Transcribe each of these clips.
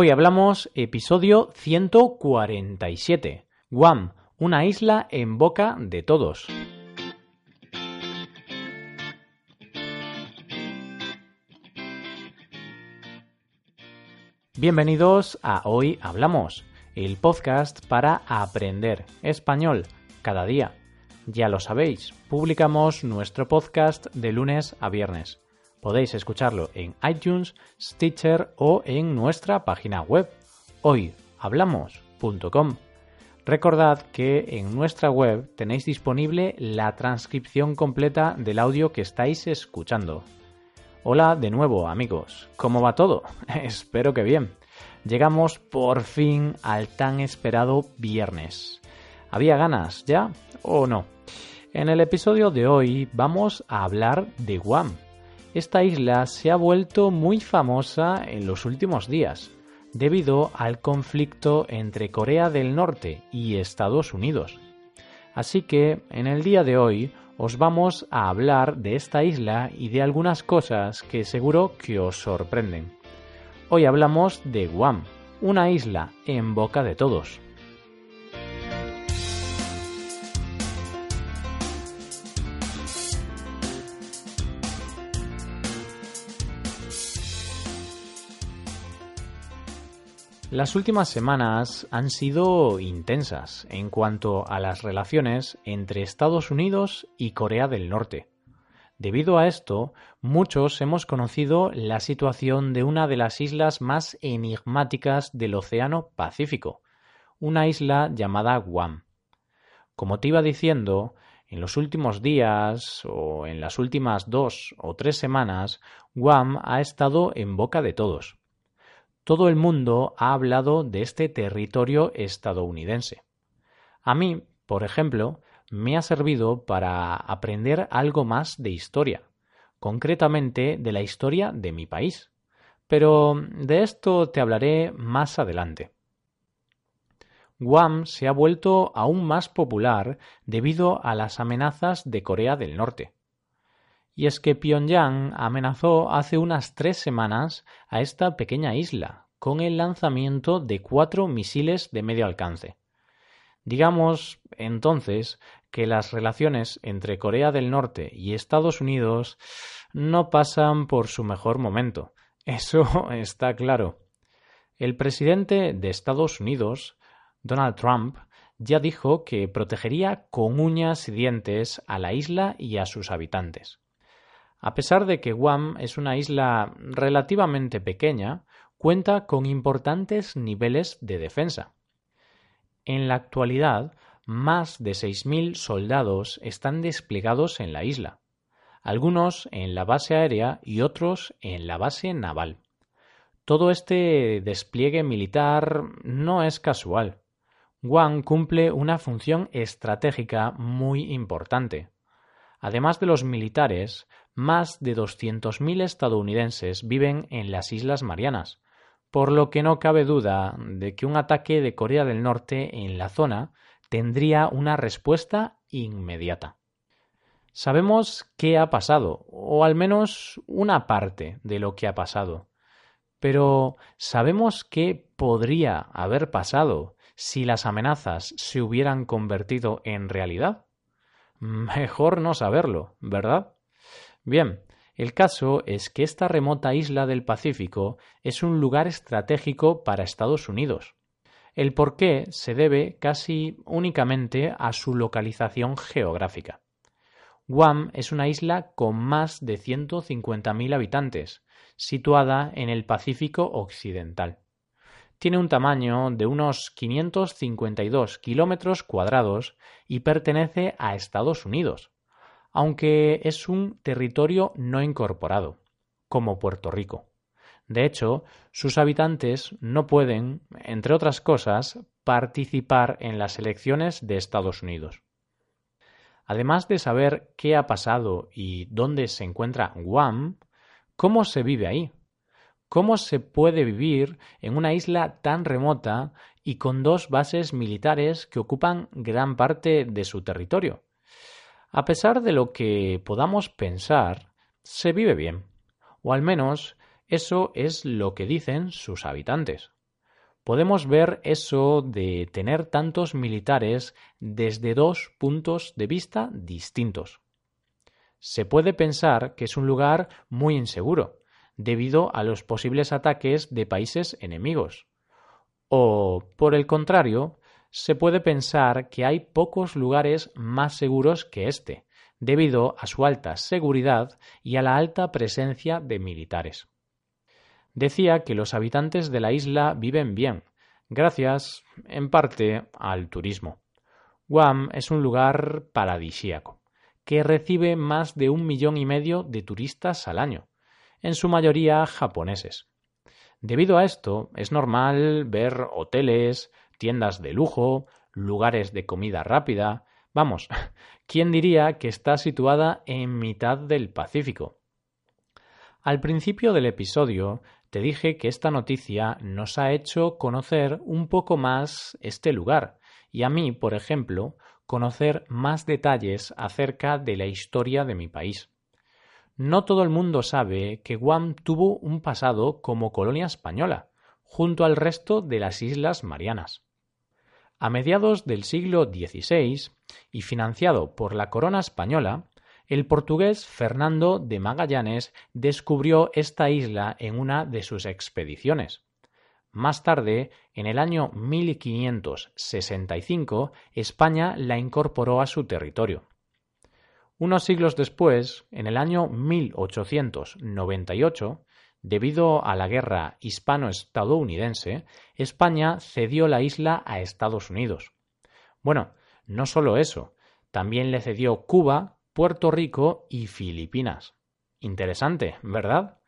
Hoy hablamos episodio 147. Guam, una isla en boca de todos. Bienvenidos a Hoy Hablamos, el podcast para aprender español cada día. Ya lo sabéis, publicamos nuestro podcast de lunes a viernes. Podéis escucharlo en iTunes, Stitcher o en nuestra página web hoyhablamos.com. Recordad que en nuestra web tenéis disponible la transcripción completa del audio que estáis escuchando. Hola de nuevo amigos, ¿cómo va todo? Espero que bien. Llegamos por fin al tan esperado viernes. ¿Había ganas ya o no? En el episodio de hoy vamos a hablar de Guam. Esta isla se ha vuelto muy famosa en los últimos días debido al conflicto entre Corea del Norte y Estados Unidos. Así que en el día de hoy os vamos a hablar de esta isla y de algunas cosas que seguro que os sorprenden. Hoy hablamos de Guam, una isla en boca de todos. Las últimas semanas han sido intensas en cuanto a las relaciones entre Estados Unidos y Corea del Norte. Debido a esto, muchos hemos conocido la situación de una de las islas más enigmáticas del Océano Pacífico, una isla llamada Guam. Como te iba diciendo, en los últimos días o en las últimas dos o tres semanas, Guam ha estado en boca de todos todo el mundo ha hablado de este territorio estadounidense. A mí, por ejemplo, me ha servido para aprender algo más de historia, concretamente de la historia de mi país. Pero de esto te hablaré más adelante. Guam se ha vuelto aún más popular debido a las amenazas de Corea del Norte. Y es que Pyongyang amenazó hace unas tres semanas a esta pequeña isla con el lanzamiento de cuatro misiles de medio alcance. Digamos, entonces, que las relaciones entre Corea del Norte y Estados Unidos no pasan por su mejor momento. Eso está claro. El presidente de Estados Unidos, Donald Trump, ya dijo que protegería con uñas y dientes a la isla y a sus habitantes. A pesar de que Guam es una isla relativamente pequeña, cuenta con importantes niveles de defensa. En la actualidad, más de 6.000 soldados están desplegados en la isla, algunos en la base aérea y otros en la base naval. Todo este despliegue militar no es casual. Guam cumple una función estratégica muy importante. Además de los militares, más de 200.000 estadounidenses viven en las Islas Marianas, por lo que no cabe duda de que un ataque de Corea del Norte en la zona tendría una respuesta inmediata. Sabemos qué ha pasado, o al menos una parte de lo que ha pasado, pero ¿sabemos qué podría haber pasado si las amenazas se hubieran convertido en realidad? Mejor no saberlo, ¿verdad? Bien, el caso es que esta remota isla del Pacífico es un lugar estratégico para Estados Unidos. El porqué se debe casi únicamente a su localización geográfica. Guam es una isla con más de 150.000 habitantes, situada en el Pacífico Occidental. Tiene un tamaño de unos 552 kilómetros cuadrados y pertenece a Estados Unidos, aunque es un territorio no incorporado, como Puerto Rico. De hecho, sus habitantes no pueden, entre otras cosas, participar en las elecciones de Estados Unidos. Además de saber qué ha pasado y dónde se encuentra Guam, ¿cómo se vive ahí? ¿Cómo se puede vivir en una isla tan remota y con dos bases militares que ocupan gran parte de su territorio? A pesar de lo que podamos pensar, se vive bien, o al menos eso es lo que dicen sus habitantes. podemos ver eso de tener tantos militares desde dos puntos de vista distintos. Se puede pensar que es un lugar muy inseguro, debido a los posibles ataques de países enemigos. O, por el contrario, se puede pensar que hay pocos lugares más seguros que este, debido a su alta seguridad y a la alta presencia de militares. Decía que los habitantes de la isla viven bien, gracias, en parte, al turismo. Guam es un lugar paradisíaco, que recibe más de un millón y medio de turistas al año, en su mayoría japoneses. Debido a esto, es normal ver hoteles, tiendas de lujo, lugares de comida rápida. Vamos, ¿quién diría que está situada en mitad del Pacífico? Al principio del episodio te dije que esta noticia nos ha hecho conocer un poco más este lugar y a mí, por ejemplo, conocer más detalles acerca de la historia de mi país. No todo el mundo sabe que Guam tuvo un pasado como colonia española, junto al resto de las Islas Marianas. A mediados del siglo XVI, y financiado por la corona española, el portugués Fernando de Magallanes descubrió esta isla en una de sus expediciones. Más tarde, en el año 1565, España la incorporó a su territorio. Unos siglos después, en el año 1898, Debido a la guerra hispano-estadounidense, España cedió la isla a Estados Unidos. Bueno, no solo eso, también le cedió Cuba, Puerto Rico y Filipinas. Interesante, ¿verdad?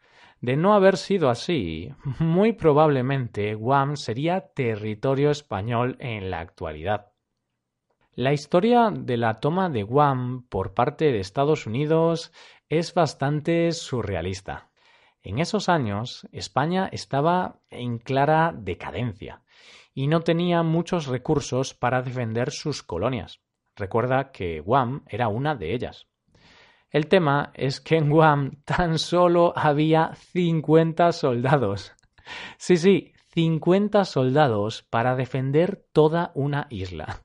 De no haber sido así, muy probablemente Guam sería territorio español en la actualidad. La historia de la toma de Guam por parte de Estados Unidos es bastante surrealista. En esos años España estaba en clara decadencia y no tenía muchos recursos para defender sus colonias. Recuerda que Guam era una de ellas. El tema es que en Guam tan solo había 50 soldados. Sí, sí, 50 soldados para defender toda una isla.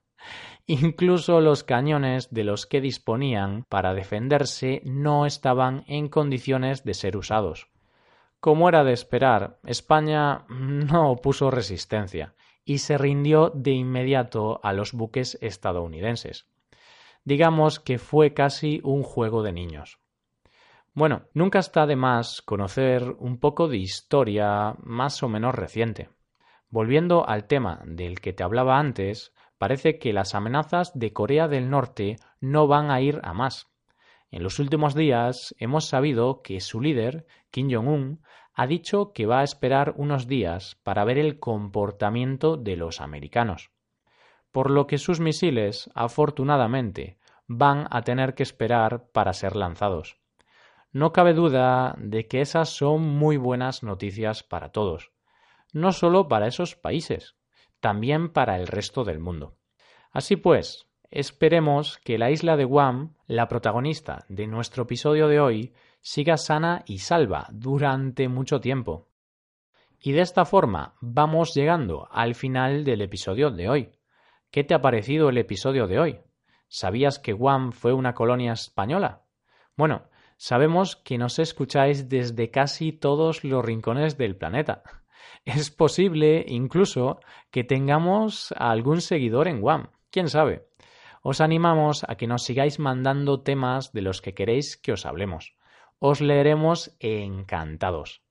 Incluso los cañones de los que disponían para defenderse no estaban en condiciones de ser usados. Como era de esperar, España no opuso resistencia y se rindió de inmediato a los buques estadounidenses. Digamos que fue casi un juego de niños. Bueno, nunca está de más conocer un poco de historia más o menos reciente. Volviendo al tema del que te hablaba antes, parece que las amenazas de Corea del Norte no van a ir a más. En los últimos días hemos sabido que su líder, Kim Jong-un, ha dicho que va a esperar unos días para ver el comportamiento de los americanos, por lo que sus misiles, afortunadamente, van a tener que esperar para ser lanzados. No cabe duda de que esas son muy buenas noticias para todos, no solo para esos países, también para el resto del mundo. Así pues, Esperemos que la isla de Guam, la protagonista de nuestro episodio de hoy, siga sana y salva durante mucho tiempo. Y de esta forma vamos llegando al final del episodio de hoy. ¿Qué te ha parecido el episodio de hoy? ¿Sabías que Guam fue una colonia española? Bueno, sabemos que nos escucháis desde casi todos los rincones del planeta. Es posible incluso que tengamos algún seguidor en Guam. ¿Quién sabe? Os animamos a que nos sigáis mandando temas de los que queréis que os hablemos. Os leeremos encantados.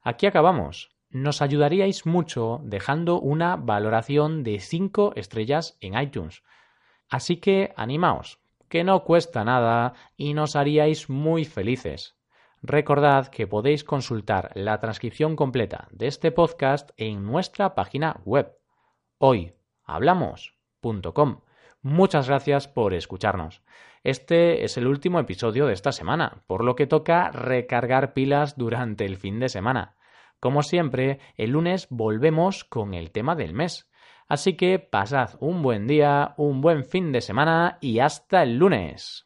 Aquí acabamos. Nos ayudaríais mucho dejando una valoración de 5 estrellas en iTunes. Así que animaos, que no cuesta nada y nos haríais muy felices. Recordad que podéis consultar la transcripción completa de este podcast en nuestra página web hoyhablamos.com. Muchas gracias por escucharnos. Este es el último episodio de esta semana, por lo que toca recargar pilas durante el fin de semana. Como siempre, el lunes volvemos con el tema del mes. Así que pasad un buen día, un buen fin de semana y hasta el lunes.